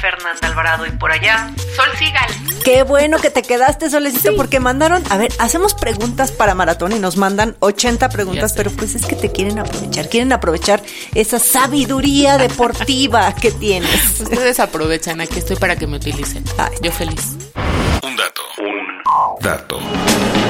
Fernanda Alvarado y por allá Sol Sigal. Qué bueno que te quedaste, Solecito, porque mandaron, a ver, hacemos preguntas para maratón y nos mandan 80 preguntas, pero pues es que te quieren aprovechar, quieren aprovechar esa sabiduría deportiva que tienes. Ustedes aprovechan, aquí estoy para que me utilicen. Ay. Yo feliz. Un dato, un dato.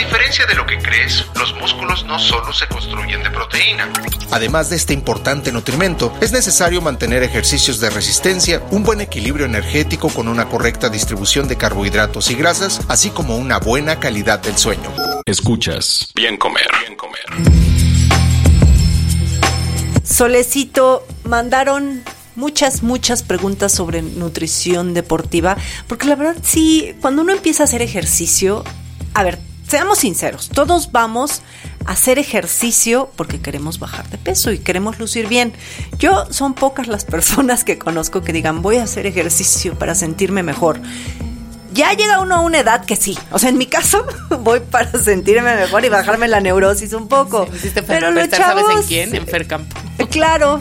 A diferencia de lo que crees, los músculos no solo se construyen de proteína. Además de este importante nutrimento, es necesario mantener ejercicios de resistencia, un buen equilibrio energético con una correcta distribución de carbohidratos y grasas, así como una buena calidad del sueño. Escuchas Bien Comer, Bien Comer. Solecito, mandaron muchas, muchas preguntas sobre nutrición deportiva, porque la verdad sí, cuando uno empieza a hacer ejercicio, a ver, seamos sinceros, todos vamos a hacer ejercicio porque queremos bajar de peso y queremos lucir bien. Yo son pocas las personas que conozco que digan voy a hacer ejercicio para sentirme mejor. Ya llega uno a una edad que sí. O sea, en mi caso, voy para sentirme mejor y bajarme la neurosis un poco. Pero los pensar, ¿sabes en chavos- quién? En Fer Campo. Claro.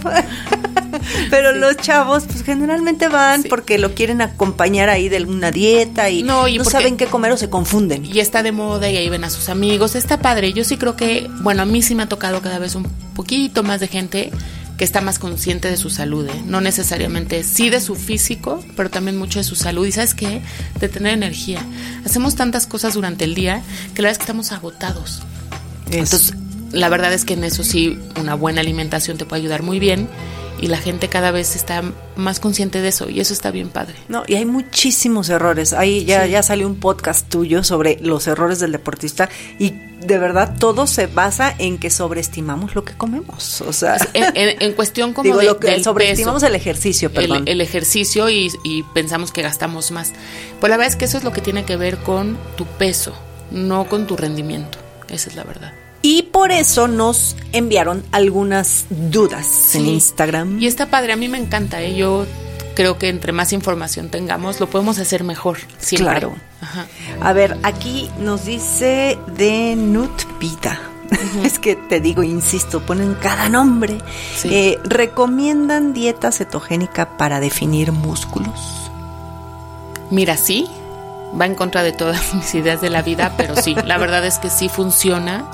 Pero los chavos, pues generalmente van Sí. porque lo quieren acompañar ahí de una dieta y no, y saben qué comer o se confunden. Y está de moda y ahí ven a sus amigos. Está padre. Yo sí creo que, bueno, a mí sí me ha tocado cada vez un poquito más de gente que está más consciente de su salud, ¿eh? no necesariamente sí de su físico, pero también mucho de su salud. Y sabes qué, de tener energía. Hacemos tantas cosas durante el día que la verdad es que estamos agotados. Entonces, la verdad es que en eso sí, una buena alimentación te puede ayudar muy bien y la gente cada vez está más consciente de eso y eso está bien padre. No, y hay muchísimos errores. Ahí ya, ya salió un podcast tuyo sobre los errores del deportista y de verdad todo se basa en que sobreestimamos lo que comemos. O sea, En, en- en cuestión como digo, de, lo que del sobreestimamos peso, el ejercicio, perdón. el, el ejercicio y, y pensamos que gastamos más. Pues la verdad es que eso es lo que tiene que ver con tu peso, no con tu rendimiento. Esa es la verdad. Por eso nos enviaron algunas dudas en. Instagram. Y está padre, a mí me encanta. ¿eh? Yo creo que entre más información tengamos, lo podemos hacer mejor. Siempre. Claro. Ajá. A ver, aquí nos dice de Nutpita. Es que te digo, insisto, ponen cada nombre. Sí. Eh, ¿Recomiendan dieta cetogénica para definir músculos? Mira, sí, va en contra de todas mis ideas de la vida, pero sí, la verdad es que sí funciona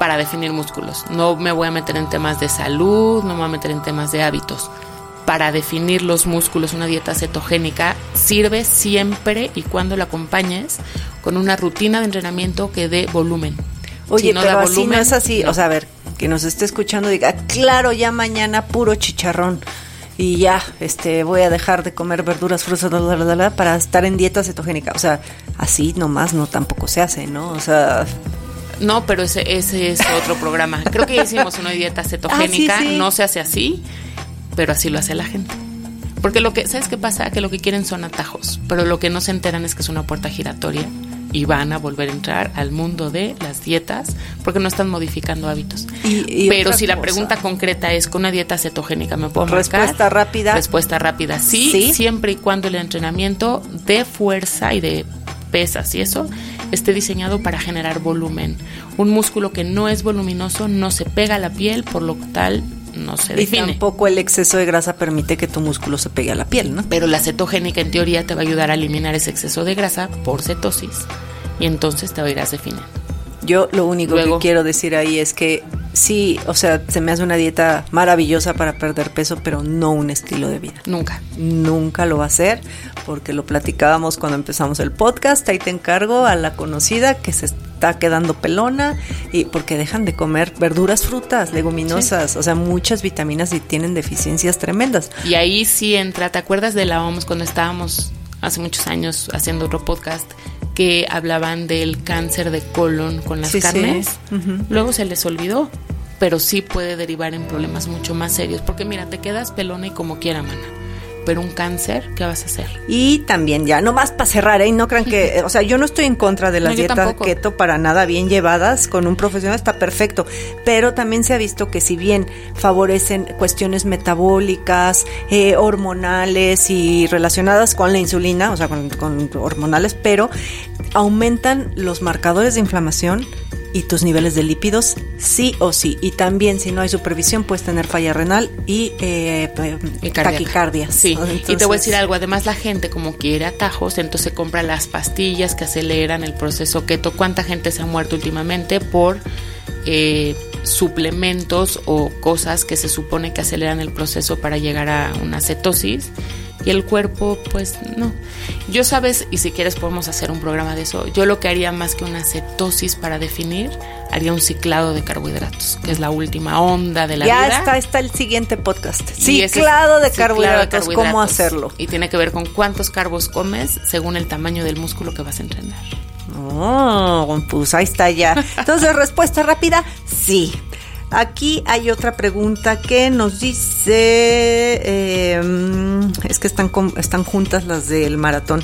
para definir músculos. No me voy a meter en temas de salud, no me voy a meter en temas de hábitos. Para definir los músculos, una dieta cetogénica sirve siempre y cuando la acompañes con una rutina de entrenamiento que dé volumen. Oye, Si no pero da así no volumen, es así. no. O sea, a ver, que nos esté escuchando diga, claro, ya mañana puro chicharrón. Y ya, este, voy a dejar de comer verduras, frutas, bla, bla, bla, para estar en dieta cetogénica. O sea, así nomás no tampoco se hace, ¿no? O sea, No, pero ese, ese es otro programa. Creo que hicimos una dieta cetogénica, Ah, sí, sí. no se hace así, pero así lo hace la gente. Porque lo que, ¿sabes qué pasa? Que lo que quieren son atajos, pero lo que no se enteran es que es una puerta giratoria y van a volver a entrar al mundo de las dietas porque no están modificando hábitos. Y- y pero si la pregunta concreta es con una dieta cetogénica, ¿me puedo marcar? Respuesta rápida. Respuesta rápida, sí, Sí. siempre y cuando el entrenamiento de fuerza y de pesas y eso esté diseñado para generar volumen. Un músculo que no es voluminoso no se pega a la piel, por lo tal no se y define. tampoco el exceso de grasa permite que tu músculo se pegue a la piel, ¿no? Pero la cetogénica en teoría te va a ayudar a eliminar ese exceso de grasa por cetosis y entonces te va a ir a definir. Yo lo único Luego- que quiero decir ahí es que sí, o sea, se me hace una dieta maravillosa para perder peso, pero no un estilo de vida. Nunca. Nunca lo va a hacer, porque lo platicábamos cuando empezamos el podcast. Ahí te encargo a la conocida que se está quedando pelona y porque dejan de comer verduras, frutas, leguminosas, o sea, muchas vitaminas y tienen deficiencias tremendas. Y ahí sí entra, ¿te acuerdas de la OMS cuando estábamos hace muchos años haciendo otro podcast? que hablaban del cáncer de colon con las carnes. Luego se les olvidó, pero sí puede derivar en problemas mucho más serios. Porque mira, te quedas pelona y como quiera, mana pero un cáncer, ¿qué vas a hacer? Y también ya, no más para cerrar, ¿eh? No crean que, o sea, yo no estoy en contra de las dietas keto para nada, bien llevadas, con un profesional está perfecto, pero también se ha visto que si bien favorecen cuestiones metabólicas, eh, hormonales y relacionadas con la insulina, o sea, con, con hormonales, pero aumentan los marcadores de inflamación y tus niveles de lípidos sí o sí. Y también si no hay supervisión puedes tener falla renal y, eh, taquicardia. Sí, y te voy a decir algo, además la gente como quiere atajos, entonces compra las pastillas que aceleran el proceso keto. ¿Cuánta gente se ha muerto últimamente por... Eh, suplementos o cosas que se supone que aceleran el proceso para llegar a una cetosis y el cuerpo pues no. Yo sabes, y si quieres podemos hacer un programa de eso, yo lo que haría más que una cetosis para definir, haría un ciclado de carbohidratos, que es la última onda de la vida. Ya está, está el siguiente podcast. Ciclado de, carbohidratos, cómo hacerlo. Y tiene que ver con cuántos carbos comes según el tamaño del músculo que vas a entrenar. Oh, pues ahí está ya. Entonces, respuesta rápida, sí. Aquí hay otra pregunta que nos dice, em, es que están, están juntas las del maratón.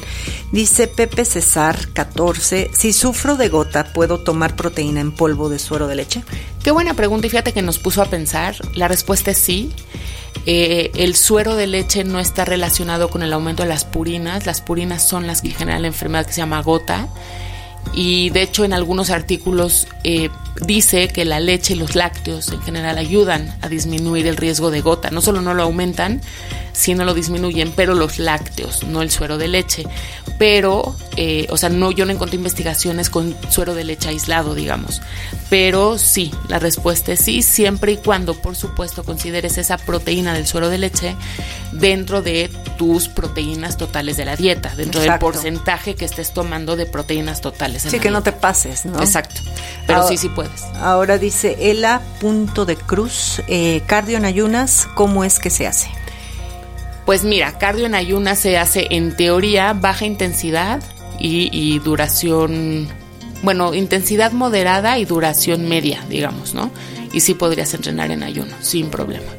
Dice Pepe César 14, si sufro de gota, ¿puedo tomar proteína en polvo de suero de leche? Qué buena pregunta y fíjate que nos puso a pensar. La respuesta es sí. Eh, el suero de leche no está relacionado con el aumento de las purinas. Las purinas son las que generan la enfermedad que se llama gota y de hecho en algunos artículos eh, dice que la leche y los lácteos en general ayudan a disminuir el riesgo de gota. No solo no lo aumentan, sino lo disminuyen, pero los lácteos, no el suero de leche. Pero, eh, o sea, no, yo no encontré investigaciones con suero de leche aislado, digamos. Pero sí, la respuesta es sí, siempre y cuando, por supuesto, consideres esa proteína del suero de leche dentro de tus proteínas totales de la dieta, dentro del porcentaje que estés tomando de proteínas totales. sí, que no te pases, ¿no? Exacto. Pero sí, sí puedes. Ahora dice Ela punto de cruz, eh, cardio en ayunas, ¿cómo es que se hace? Pues mira, cardio en ayunas se hace en teoría baja intensidad y, duración, bueno, intensidad moderada y duración media, digamos, ¿no? Y sí podrías entrenar en ayuno, sin problema.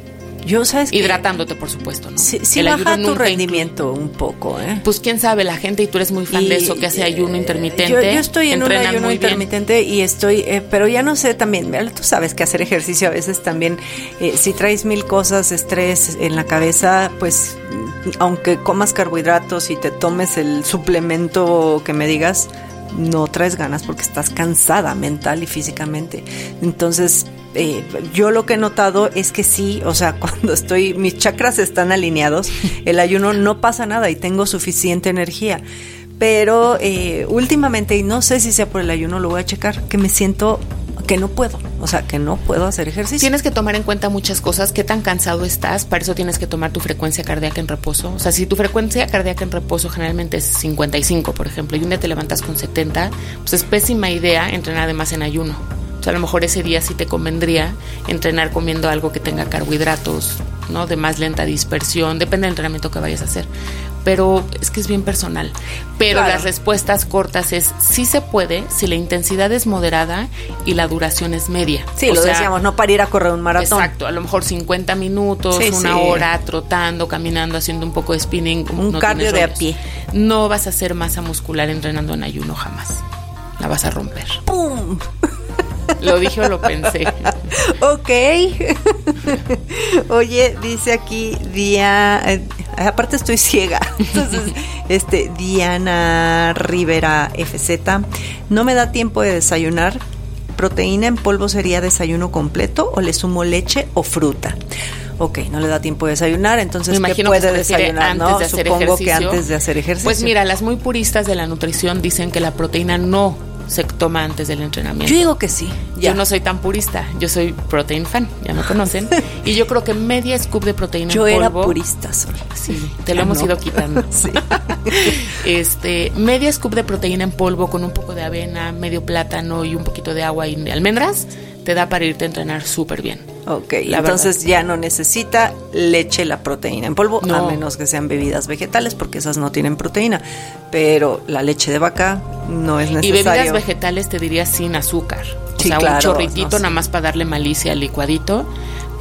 Yo sabes Hidratándote, por supuesto, ¿no? Sí, sí baja tu rendimiento un poco, ¿eh? Pues quién sabe, la gente, y tú eres muy fan de eso, que hace ayuno eh, intermitente. Yo, estoy en un ayuno intermitente y estoy, eh, pero ya no sé también, tú sabes que hacer ejercicio a veces también, eh, si traes mil cosas, estrés en la cabeza, pues aunque comas carbohidratos y te tomes el suplemento que me digas, no traes ganas porque estás cansada mental y físicamente. Entonces, eh, yo lo que he notado es que sí, o sea, cuando estoy, mis chakras están alineados, el ayuno no pasa nada y tengo suficiente energía. Pero eh, últimamente, y no sé si sea por el ayuno, lo voy a checar, que me siento que no puedo, o sea, que no puedo hacer ejercicio. Tienes que tomar en cuenta muchas cosas, qué tan cansado estás, para eso tienes que tomar tu frecuencia cardíaca en reposo. O sea, si tu frecuencia cardíaca en reposo generalmente es 55, por ejemplo, y un día te levantas con 70, pues es pésima idea entrenar además en ayuno. O sea, a lo mejor ese día sí te convendría entrenar comiendo algo que tenga carbohidratos, ¿no? De más lenta dispersión, depende del entrenamiento que vayas a hacer pero es que es bien personal. Pero las respuestas cortas es sí se puede si la intensidad es moderada y la duración es media. Sí, lo decíamos, no para ir a correr un maratón. Exacto, a lo mejor 50 minutos, una hora trotando, caminando, haciendo un poco de spinning. Un cardio de a pie. No vas a hacer masa muscular entrenando en ayuno jamás. La vas a romper. ¡Pum! ¿Lo dije o lo pensé? ok. Oye, dice aquí Día. Eh, aparte estoy ciega. Entonces, este, Diana Rivera FZ. No me da tiempo de desayunar. ¿Proteína en polvo sería desayuno completo o le sumo leche o fruta? Ok, no le da tiempo de desayunar, entonces ¿qué puede desayunar? Antes de hacer Supongo que antes de hacer ejercicio. Pues mira, las muy puristas de la nutrición dicen que la proteína no se toma antes del entrenamiento. Yo digo que sí. Yo no soy tan purista, yo soy protein fan, ya me conocen. y yo creo que media scoop de proteína yo en polvo. Yo era purista solo. Sí, te lo hemos ido quitando. sí. este, media scoop de proteína en polvo con un poco de avena, medio plátano y un poquito de agua y de almendras te da para irte a entrenar súper bien. Ok, entonces ya no necesita leche la proteína en polvo, a menos que sean bebidas vegetales, porque esas no tienen proteína. Pero la leche de vaca no es necesario. Y bebidas vegetales te diría sin azúcar. o sea, un chorritito nada más para darle malicia al licuadito,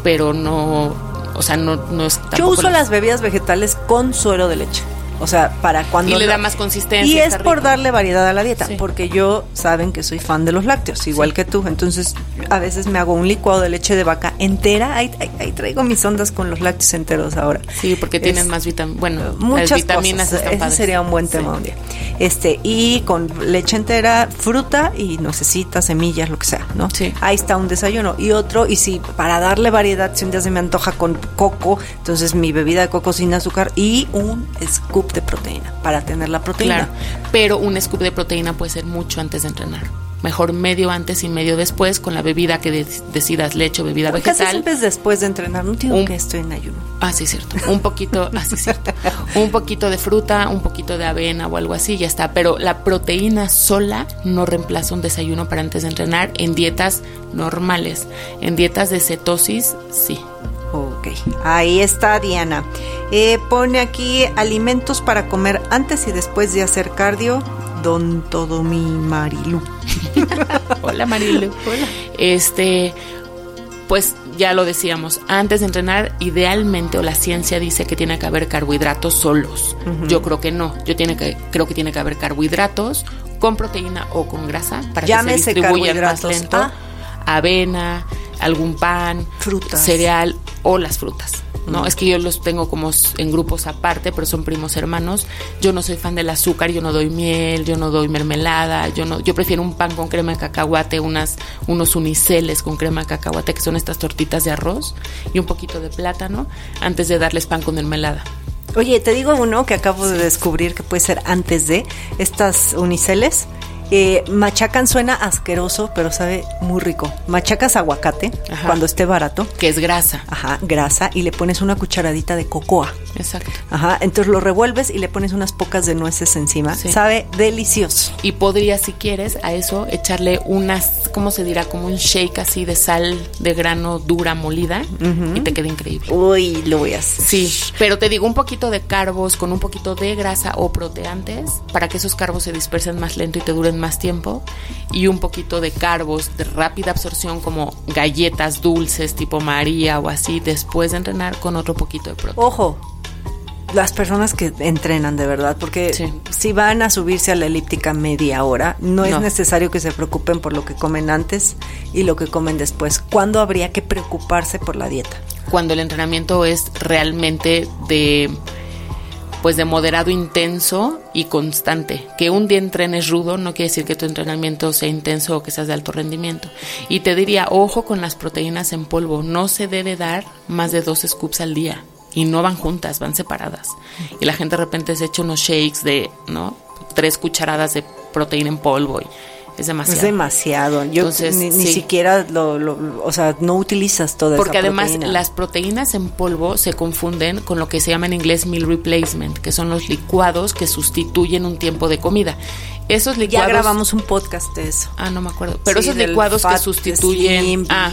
pero no, o sea, no, no es Yo uso las bebidas vegetales con suero de leche. O sea, para cuando... Y le da más consistencia. Y es por darle variedad a la dieta, porque yo saben que soy fan de los lácteos, igual que tú. Entonces, a veces me hago un licuado de leche de vaca entera. Ahí, traigo mis ondas con los lácteos enteros ahora. Sí, porque tienen más vitaminas. Bueno, muchas vitaminas cosas. Ese sería un buen tema un día. Este, y con leche entera, fruta y necesita semillas, lo que sea, ¿no? Sí. Ahí está un desayuno. Y otro, y si para darle variedad, si un día se me antoja con coco, entonces mi bebida de coco sin azúcar y un scoop de proteína para tener la proteína. pero un scoop de proteína puede ser mucho antes de entrenar. Mejor medio antes y medio después con la bebida que decidas, leche o bebida vegetal. Casi siempre es después de entrenar, no digo que estoy en ayuno. Ah, sí, cierto. Un poquito, ah, sí, cierto. Un poquito de fruta, un poquito de avena o algo así, ya está. Pero la proteína sola no reemplaza un desayuno para antes de entrenar en dietas normales. En dietas de cetosis, sí. Ok, ahí está Diana. Eh, pone aquí alimentos para comer antes y después de hacer cardio. Don todo mi Marilu. Hola Marilu. Hola. Este, pues ya lo decíamos, antes de entrenar, idealmente, o la ciencia dice que tiene que haber carbohidratos solos. Yo creo que no. Yo tiene que, creo que tiene que haber carbohidratos con proteína o con grasa para que se distribuyan más lento. Ah. Avena, algún pan, frutas, cereal o las frutas. No, es que yo los tengo como en grupos aparte, pero son primos hermanos. Yo no soy fan del azúcar, yo no doy miel, yo no doy mermelada, yo no, yo prefiero un pan con crema de cacahuate, unas, unos uniceles con crema de cacahuate, que son estas tortitas de arroz, y un poquito de plátano, antes de darles pan con mermelada. Oye, te digo uno que acabo de descubrir que puede ser antes de estas uniceles eh, machacan suena asqueroso, pero sabe muy rico. Machacas aguacate cuando esté barato. Que es grasa. Ajá, grasa. Y le pones una cucharadita de cocoa. Exacto. Ajá, entonces lo revuelves y le pones unas pocas de nueces encima. Sabe delicioso. Y podrías, si quieres, a eso echarle unas, ¿cómo se dirá? Como un shake así de sal de grano dura molida y te queda increíble. Uy, lo voy a hacer. Sí, pero te digo un poquito de carbos con un poquito de grasa o proteantes para que esos carbos se dispersen más lento y te duren más tiempo y un poquito de carbos de rápida absorción como galletas dulces tipo María o así después de entrenar con otro poquito de proteína. Ojo, las personas que entrenan de verdad, porque si van a subirse a la elíptica media hora, no, es necesario que se preocupen por lo que comen antes y lo que comen después. ¿Cuándo habría que preocuparse por la dieta? Cuando el entrenamiento es realmente de pues de moderado intenso y constante. Que un día entrenes rudo no quiere decir que tu entrenamiento sea intenso o que seas de alto rendimiento. Y te diría, ojo con las proteínas en polvo, no se debe dar más de dos scoops al día. Y no van juntas, van separadas. Y la gente de repente se echa unos shakes de, ¿no? Tres cucharadas de proteína en polvo. Y, es demasiado. Es demasiado. Yo ni, siquiera lo, o sea, no utilizas toda Porque además proteína. las proteínas en polvo se confunden con lo que se llama en inglés meal replacement, que son los licuados que sustituyen un tiempo de comida. Esos licuados. Ya grabamos un podcast de eso. Ah, no me acuerdo. Pero esos licuados que sustituyen. ah,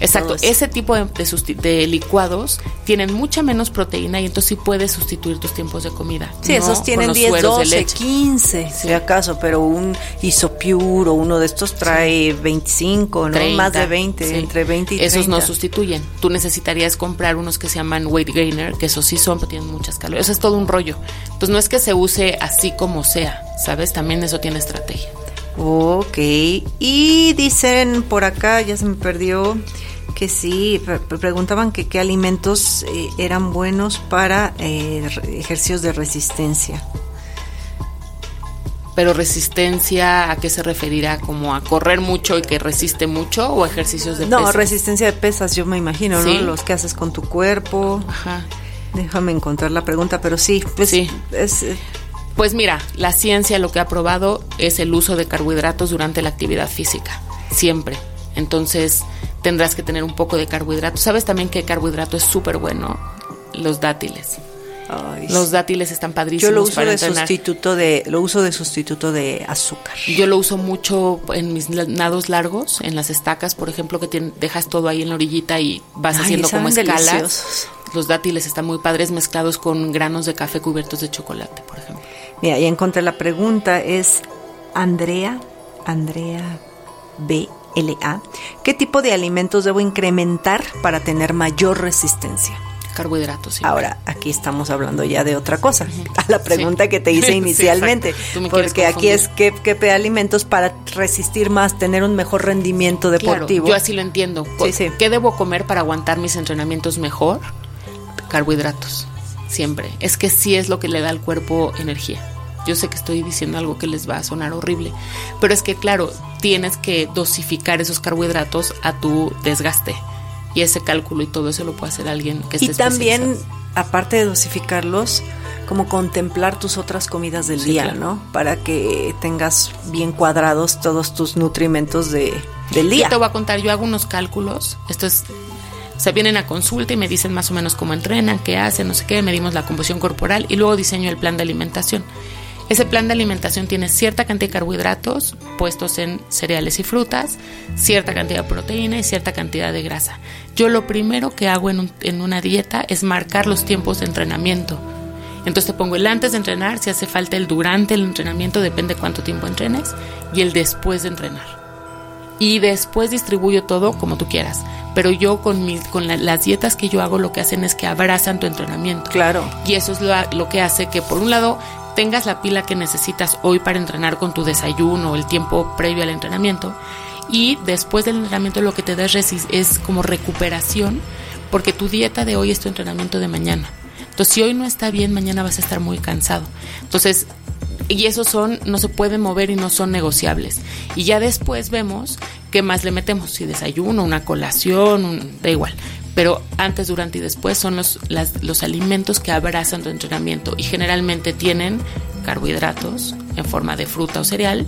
exacto. Ese tipo de, de, licuados tienen mucha menos proteína y entonces sí puedes sustituir tus tiempos de comida. Sí, esos tienen 10, 12, 15, si acaso, pero un isopure o uno de estos trae 25, ¿no? Más de 20, entre 20 y 30. Esos no sustituyen. Tú necesitarías comprar unos que se llaman weight gainer, que esos sí son, pero tienen muchas calorías. Eso es todo un rollo. Entonces no es que se use así como sea, ¿sabes? También eso tiene estrategia. Ok, y dicen por acá, ya se me perdió, que sí, preguntaban que qué alimentos eh, eran buenos para eh, ejercicios de resistencia. Pero resistencia, ¿a qué se referirá? ¿Como a correr mucho y que resiste mucho o ejercicios de pesas? No, resistencia de pesas, yo me imagino, ¿no? Los que haces con tu cuerpo. Ajá. Déjame encontrar la pregunta, pero sí, pues sí. es... Eh, Pues mira, la ciencia lo que ha probado es el uso de carbohidratos durante la actividad física, siempre. Entonces tendrás que tener un poco de carbohidratos. ¿Sabes también que carbohidrato es súper bueno? Los dátiles. Ay, Los dátiles están padrísimos Yo lo uso para de entrenar. sustituto de lo uso de sustituto de azúcar. Yo lo uso mucho en mis nados largos, en las estacas, por ejemplo, que dejas todo ahí en la orillita y vas Ay, haciendo como escalas. deliciosos. Los dátiles están muy padres mezclados con granos de café cubiertos de chocolate, por ejemplo. Mira, ya encontré la pregunta es Andrea Andrea BLA. ¿Qué tipo de alimentos debo incrementar para tener mayor resistencia? Carbohidratos. sí. Ahora, aquí estamos hablando ya de otra cosa, a la pregunta que te hice inicialmente, porque aquí es qué, qué alimentos para resistir más, tener un mejor rendimiento Claro, deportivo. yo así lo entiendo. Sí, sí. ¿Qué debo comer para aguantar mis entrenamientos mejor? Carbohidratos, siempre. Es que sí es lo que le da al cuerpo energía. Yo sé que estoy diciendo algo que les va a sonar horrible, pero es que claro, tienes que dosificar esos carbohidratos a tu desgaste. Y ese cálculo y todo eso lo puede hacer alguien que esté y también, aparte de dosificarlos, como contemplar tus otras comidas del Sí, día, claro. ¿no? Para que tengas bien cuadrados todos tus nutrimentos de, del día. Yo te voy a contar, yo hago unos cálculos. Esto es. O sea, vienen a consulta y me dicen más o menos cómo entrenan, qué hacen, no sé qué, medimos la composición corporal y luego diseño el plan de alimentación. Ese plan de alimentación tiene cierta cantidad de carbohidratos puestos en cereales y frutas, cierta cantidad de proteína y cierta cantidad de grasa. Yo lo primero que hago en, un- en una dieta es marcar los tiempos de entrenamiento. Entonces te pongo el antes de entrenar, si hace falta el durante el entrenamiento, depende cuánto tiempo entrenes, y el después de entrenar y después distribuyo todo como tú quieras. Pero yo con, mis, con la- las dietas que yo hago lo que hacen es que abrazan tu entrenamiento. Claro. Y eso es lo, lo que hace que por un lado tengas la pila que necesitas hoy para entrenar con tu desayuno el tiempo previo al entrenamiento. Y después del entrenamiento lo que te da es, resi- es como recuperación porque tu dieta de hoy es tu entrenamiento de mañana. Entonces si hoy no está bien, mañana vas a estar muy cansado. Entonces y esos son, no se pueden mover y no son negociables. Y ya después vemos qué más le metemos, si desayuno, una colación, un- da igual. Pero antes, durante y después son los, las- los alimentos que abrazan tu entrenamiento y generalmente tienen carbohidratos en forma de fruta o cereal,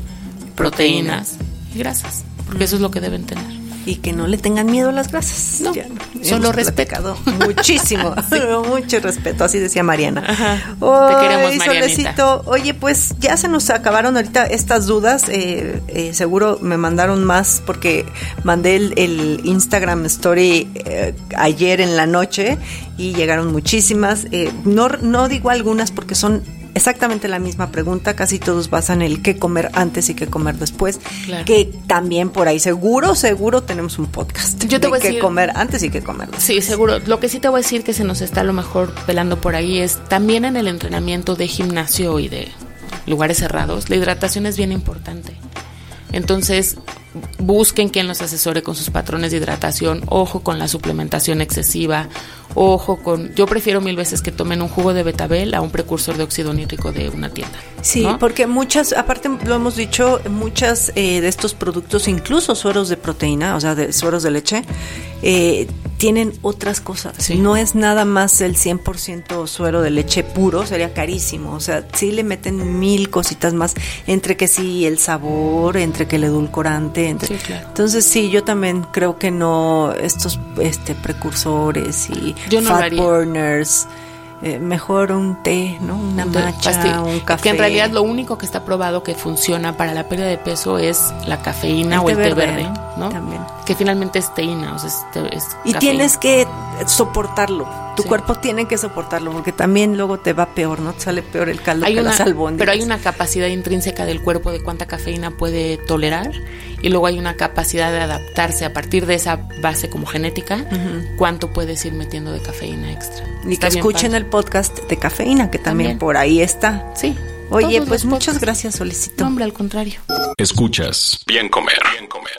proteínas y grasas, porque eso es lo que deben tener. Y que no le tengan miedo a las grasas. No, Ya, solo respeto. Muchísimo, mucho respeto, así decía Mariana. Ajá. Te queremos, Marianita. Solecito, oye, pues ya se nos acabaron ahorita estas dudas. eh, eh, seguro me mandaron más porque mandé el, el Instagram Story eh, ayer en la noche y llegaron muchísimas. Eh, no, no digo algunas porque son exactamente la misma pregunta. Casi todos basan el qué comer antes y qué comer después. Claro. Que también por ahí seguro, seguro tenemos un podcast. Yo te de voy a qué decir- comer antes y qué comer después. Sí, seguro. Lo que sí te voy a decir que se nos está a lo mejor pelando por ahí es también en el entrenamiento de gimnasio y de lugares cerrados, la hidratación es bien importante. Entonces, busquen quien los asesore con sus patrones de hidratación, ojo con la suplementación excesiva, ojo con... Yo prefiero mil veces que tomen un jugo de betabel a un precursor de óxido nítrico de una tienda. Sí, ¿no? porque muchas, aparte lo hemos dicho, muchas eh, de estos productos, incluso sueros de proteína, o sea, de sueros de leche, eh, tienen otras cosas. Sí. No es nada más el 100% suero de leche puro, sería carísimo. O sea, sí le meten mil cositas más, entre que sí el sabor, entre que el edulcorante, entre... Sí, claro. Entonces sí, yo también creo que no, estos este precursores y Yo no fat burners, eh, mejor un té, ¿no? Una Un matcha, pastilla. un café. Que en realidad lo único que está probado que funciona para la pérdida de peso es la cafeína El o té el té verde, verde, ¿no? ¿no? También. Que finalmente es teína, o sea, es, te- es Y cafeína. tienes que soportarlo. Tu Sí. cuerpo tiene que soportarlo porque también luego te va peor, ¿no? Te sale peor el caldo hay que una, las albóndigas. pero hay una capacidad intrínseca del cuerpo de cuánta cafeína puede tolerar y luego hay una capacidad de adaptarse a partir de esa base como genética, cuánto puedes ir metiendo de cafeína extra. Y Está que escuchen padre. el podcast de cafeína, que también, También. por ahí está. Sí. Oye, pues muchas podcasts. gracias, Solicito. No, hombre, al contrario. Escuchas Bien Comer. Bien Comer.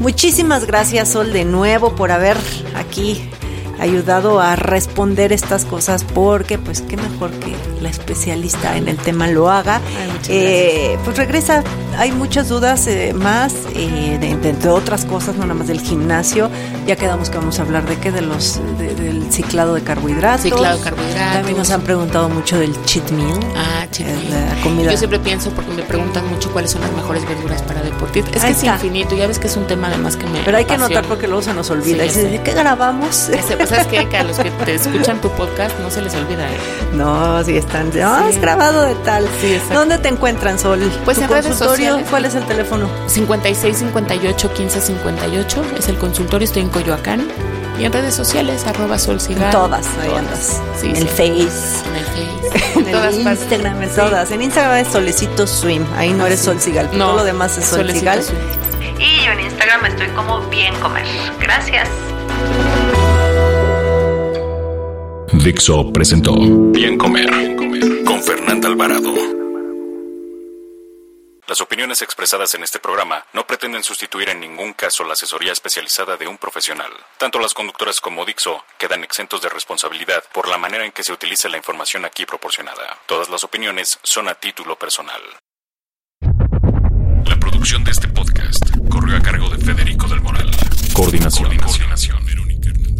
Muchísimas gracias, Sol, de nuevo por haber aquí ayudado a responder estas cosas porque pues qué mejor que la especialista en el tema lo haga. eh, pues regresa, hay muchas dudas eh, más, eh, de, de, entre otras cosas, no nada más del gimnasio. Ya quedamos que vamos a hablar de qué, de los de, del ciclado de carbohidratos. Ciclado de carbohidratos. También nos han preguntado mucho del cheat meal. Ah, cheat meal. La comida. Yo siempre pienso porque me preguntan mucho cuáles son las mejores verduras para deportistas. Es Ahí que es infinito, ya ves que es un tema además que me Pero hay que anotar porque luego se nos olvida. Sí, Y se dice, ¿qué grabamos? ¿Sabes qué? Que a los que te escuchan tu podcast no se les olvida. ¿eh? No, sí están. No, Sí. es grabado de tal. Sí, exacto. ¿Dónde te encuentran, Sol? Pues ¿Tu en redes consultorio? sociales. ¿Cuál es el teléfono? 56 58 15 58 es el consultorio, estoy en Coyoacán. Y en redes sociales, arroba sol En cigarro. todas, ahí Todas. andas. Sí, en sí. el Face. En el Face. En todas el partes. Instagram, en Sí. todas. En Instagram es Solecito Swim. Ahí no eres sí. Sol Sigal. No, Todo lo demás es Sol. Swim. Y yo en Instagram estoy como bien comer. Gracias. Dixo presentó Bien Comer con Fernanda Alvarado. Las opiniones expresadas en este programa no pretenden sustituir en ningún caso la asesoría especializada de un profesional. Tanto las conductoras como Dixo quedan exentos de responsabilidad por la manera en que se utilice la información aquí proporcionada. Todas las opiniones son a título personal. La producción de este podcast corrió a cargo de Federico del Moral. Coordinación.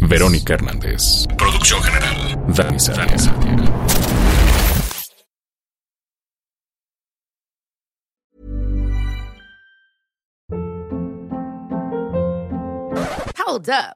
Verónica Hernández. Producción general. Dani Sánchez. Hold up.